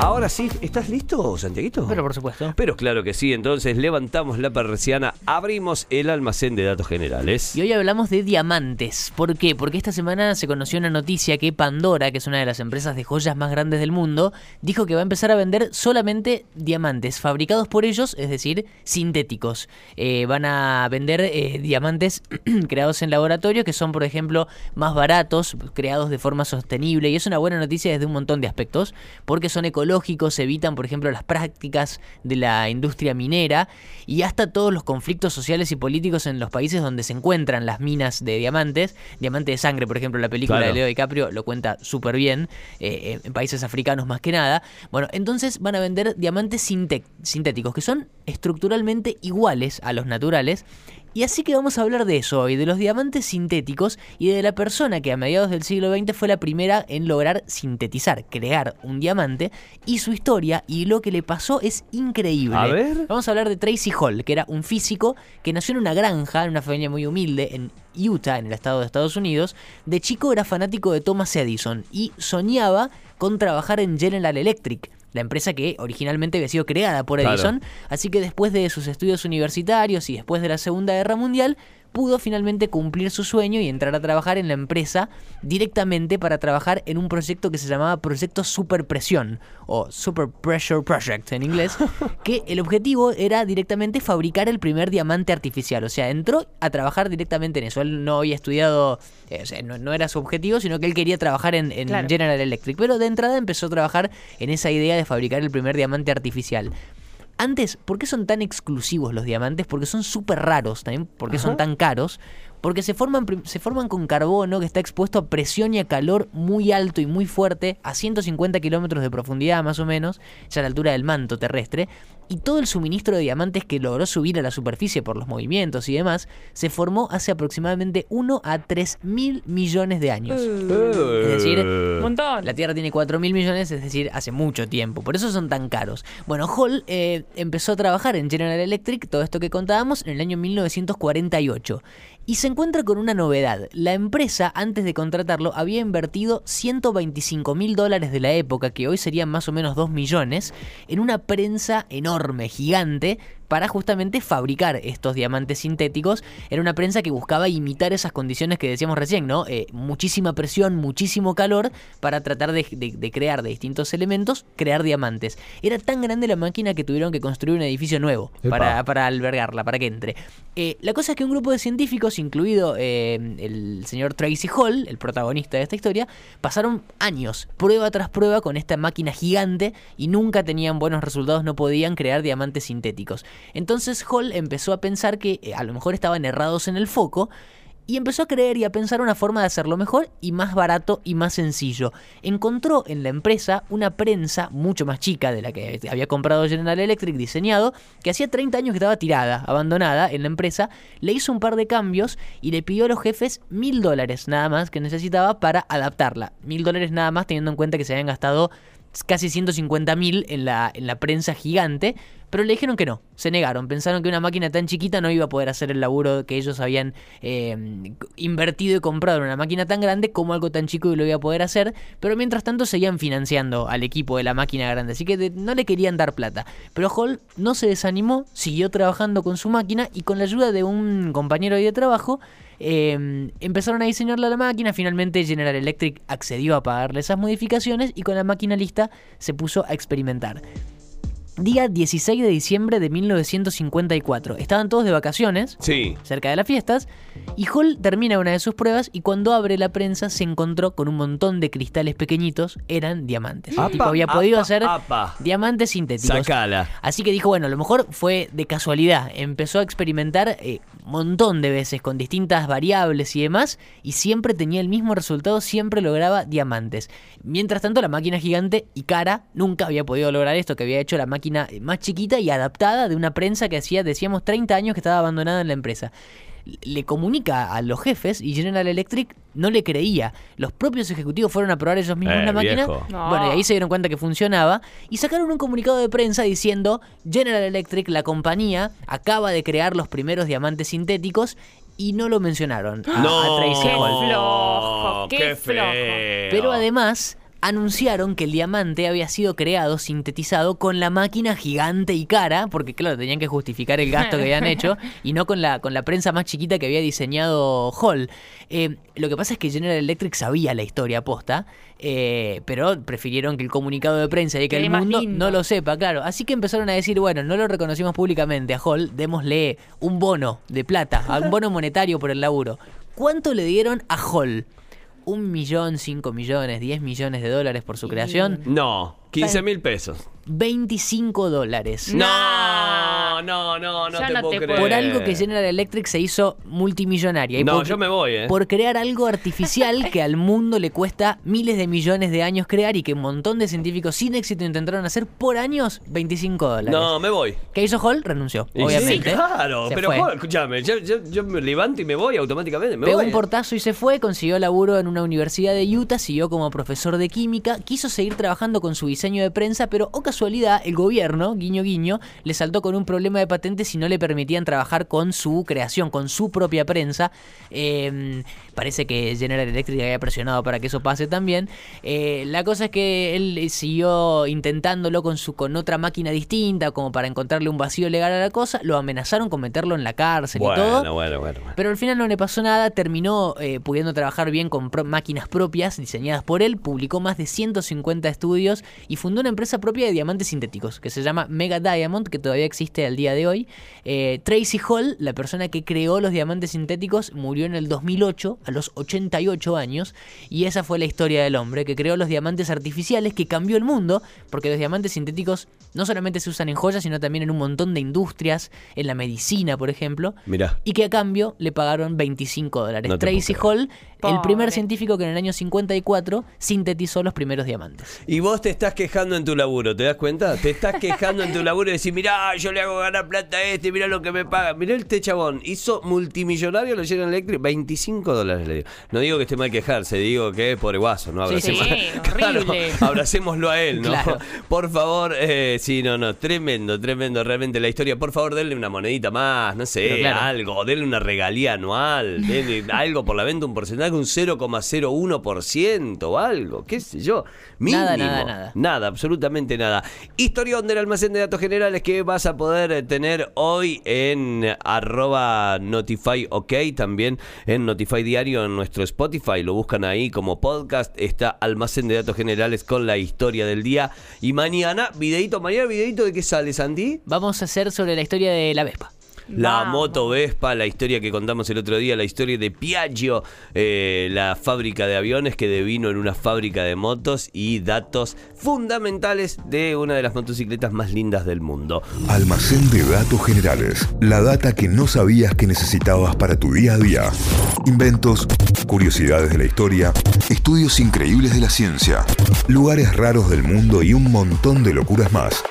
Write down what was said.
Ahora sí, ¿estás listo, Santiaguito? Pero por supuesto. Pero claro que sí, entonces levantamos la persiana, abrimos el almacén de datos generales. Y hoy hablamos de diamantes. ¿Por qué? Porque esta semana se conoció una noticia que Pandora, que es una de las empresas de joyas más grandes del mundo, dijo que va a empezar a vender solamente diamantes fabricados por ellos, es decir, sintéticos. Eh, van a vender eh, diamantes creados en laboratorio que son, por ejemplo, más baratos, creados de forma sostenible. Y es una buena noticia desde un montón de aspectos, porque son ecológicos ecológicos, evitan, por ejemplo, las prácticas de la industria minera y hasta todos los conflictos sociales y políticos en los países donde se encuentran las minas de diamantes. Diamante de sangre, por ejemplo, la película de Leo DiCaprio lo cuenta súper bien, eh, en países africanos más que nada. Bueno, entonces van a vender diamantes sintéticos, que son estructuralmente iguales a los naturales y así que vamos a hablar de eso hoy, de los diamantes sintéticos y de la persona que a mediados del siglo XX fue la primera en lograr sintetizar, crear un diamante y su historia y lo que le pasó es increíble. A ver. Vamos a hablar de Tracy Hall, que era un físico que nació en una granja, en una familia muy humilde, en Utah, en el estado de Estados Unidos. De chico era fanático de Thomas Edison y soñaba con trabajar en General Electric la empresa que originalmente había sido creada por Edison. Así que después de sus estudios universitarios y después de la Segunda Guerra Mundial, pudo finalmente cumplir su sueño y entrar a trabajar en la empresa directamente para trabajar en un proyecto que se llamaba Proyecto Super Presión o Super Pressure Project en inglés, que el objetivo era directamente fabricar el primer diamante artificial. O sea, entró a trabajar directamente en eso. Él no había estudiado, eh, o sea, no, era su objetivo, sino que él quería trabajar en, General Electric. Pero de entrada empezó a trabajar en esa idea de fabricar el primer diamante artificial. Antes, ¿por qué son tan exclusivos los diamantes? Porque son súper raros también, porque son tan caros. Porque se forman, se forman con carbono que está expuesto a presión y a calor muy alto y muy fuerte, a 150 kilómetros de profundidad más o menos, ya a la altura del manto terrestre y todo el suministro de diamantes que logró subir a la superficie por los movimientos y demás se formó hace aproximadamente 1 a 3 mil millones de años. es decir, la Tierra tiene 4 mil millones, es decir, hace mucho tiempo. Por eso son tan caros. Bueno, Hall eh, empezó a trabajar en General Electric, todo esto que contábamos, en el año 1948. Y se encuentra con una novedad. La empresa, antes de contratarlo, había invertido 125 mil dólares de la época, que hoy serían más o menos 2 millones, en una prensa enorme gigante, para justamente fabricar estos diamantes sintéticos. Era una prensa que buscaba imitar esas condiciones que decíamos recién, ¿no? Eh, muchísima presión, muchísimo calor para tratar de, crear de distintos elementos, crear diamantes. Era tan grande la máquina que tuvieron que construir un edificio nuevo para, para, albergarla, para que entre. Eh, la cosa es que un grupo de científicos, incluido eh, el señor Tracy Hall, el protagonista de esta historia, pasaron años, prueba tras prueba, con esta máquina gigante y nunca tenían buenos resultados, no podían crear diamantes sintéticos. Entonces Hall empezó a pensar que eh, a lo mejor estaban errados en el foco y empezó a creer y a pensar una forma de hacerlo mejor y más barato y más sencillo. Encontró en la empresa una prensa mucho más chica de la que había comprado General Electric diseñado, que hacía 30 años que estaba tirada, abandonada en la empresa, le hizo un par de cambios y le pidió a los jefes mil dólares nada más que necesitaba para adaptarla. Mil dólares nada más teniendo en cuenta que se habían gastado casi 150.000 en la, en la prensa gigante, pero le dijeron que no, se negaron, pensaron que una máquina tan chiquita no iba a poder hacer el laburo que ellos habían eh, invertido y comprado en una máquina tan grande como algo tan chico y lo iba a poder hacer, pero mientras tanto seguían financiando al equipo de la máquina grande, así que no le querían dar plata. Pero Hall no se desanimó, siguió trabajando con su máquina y con la ayuda de un compañero de trabajo, Em, empezaron a diseñarla la máquina, finalmente General Electric accedió a pagarle esas modificaciones y con la máquina lista se puso a experimentar. Día 16 de diciembre de 1954. Estaban todos de vacaciones, sí. cerca de las fiestas, y Hall termina una de sus pruebas y cuando abre la prensa se encontró con un montón de cristales pequeñitos, eran diamantes. El tipo había podido hacer diamantes sintéticos. Sacala. Así que dijo, bueno, a lo mejor fue de casualidad. Empezó a experimentar eh, un montón de veces con distintas variables y demás, y siempre tenía el mismo resultado, siempre lograba diamantes. Mientras tanto, la máquina gigante y cara nunca había podido lograr esto que había hecho la máquina más chiquita y adaptada de una prensa que hacía, decíamos, 30 años que estaba abandonada en la empresa. Le comunica a los jefes y General Electric no le creía. Los propios ejecutivos fueron a probar ellos mismos eh, la máquina. Bueno, y ahí se dieron cuenta que funcionaba. Y sacaron un comunicado de prensa diciendo: General Electric, la compañía, acaba de crear los primeros diamantes sintéticos y no lo mencionaron a, No, a Tracy Qué Hall. flojo, qué flojo. feo. Pero además anunciaron que el diamante había sido creado, sintetizado con la máquina gigante y cara, porque claro, tenían que justificar el gasto que habían hecho, y no con la, con la prensa más chiquita que había diseñado Hall. Eh, lo que pasa es que General Electric sabía la historia posta, eh, pero prefirieron que el comunicado de prensa y que Quede el mundo lindo. no lo sepa, claro. Así que empezaron a decir, bueno, no lo reconocimos públicamente a Hall, démosle un bono de plata, un bono monetario por el laburo. ¿Cuánto le dieron a Hall? ¿Un millón, cinco millones, diez millones de dólares por su creación? No, 15 mil pesos. 25 dólares. No, no, no, no Ya te no puedo te creer. Por algo que General Electric se hizo multimillonaria. Y No, por- yo me voy, ¿eh? Por crear algo artificial que al mundo le cuesta miles de millones de años crear y que un montón de científicos sin éxito intentaron hacer por años 25 dólares. No, me voy. ¿Qué hizo Hall? Renunció, Y obviamente. Sí, claro, Se pero fue. joder, escúchame, yo, yo- yo me levanto y me voy automáticamente. Me Pegó voy. un portazo y se fue, consiguió laburo en una universidad de Utah, siguió como profesor de química, quiso seguir trabajando con su diseño de prensa, pero o casualidad, el gobierno, guiño guiño, le saltó con un problema de patentes y no le permitían trabajar con su creación, con su propia prensa. Eh, parece que General Electric había presionado para que eso pase también. Eh, la cosa es que él siguió intentándolo con, su, con otra máquina distinta, como para encontrarle un vacío legal a la cosa, lo amenazaron con meterlo en la cárcel y todo. bueno, bueno, bueno. Pero al final no le pasó nada, terminó eh, pudiendo trabajar bien con pro- máquinas propias diseñadas por él, publicó más de 150 estudios y fundó una empresa propia de diamantes sintéticos que se llama Mega Diamond, que todavía existe al día de hoy. Eh, Tracy Hall, la persona que creó los diamantes sintéticos, murió en el 2008 a los 88 años y esa fue la historia del hombre que creó los diamantes artificiales que cambió el mundo porque los diamantes sintéticos no solamente se usan en joyas sino también en un montón de industrias, en la medicina por ejemplo Mirá. y que a cambio le pagaron 25 dólares. No Tracy Hall, el primer científico que en el año 54 sintetizó los primeros diamantes. Y vos te estás quejando en tu laburo, ¿te das cuenta? Te estás quejando en tu laburo y decís, mirá, yo le hago ganar plata este, mirá lo que me paga. Mirá este chabón, hizo multimillonario lo General Electric, 25 dólares le dio. No digo que esté mal quejarse, digo que pobre guaso, ¿no? Sí, sí. Abracemos- Sí, Claro, abracémoslo a él, ¿no? Claro. Por favor, eh, sí, no, no, tremendo, tremendo realmente la historia. Por favor, denle una monedita más, no sé, claro. algo, denle una regalía anual, denle algo por la venta, un porcentaje, un 0,01% o algo, qué sé yo. Mínimo. Nada, nada, nada. Nada, absolutamente nada. Historión del almacén de datos generales que vas a poder tener hoy en arroba Notify OK, también en Notify Diario en nuestro Spotify. Lo buscan ahí como podcast. Está almacén de datos generales con la historia del día. Y mañana, videito, mañana videito de qué sale, Sandy. Vamos a hacer sobre la historia de la Vespa. La Vamos. moto Vespa, la historia que contamos el otro día, la historia de Piaggio, eh, la fábrica de aviones que devino en una fábrica de motos y datos fundamentales de una de las motocicletas más lindas del mundo. Almacén de datos generales. La data que no sabías que necesitabas para tu día a día. Inventos, curiosidades de la historia, estudios increíbles de la ciencia, lugares raros del mundo y un montón de locuras más.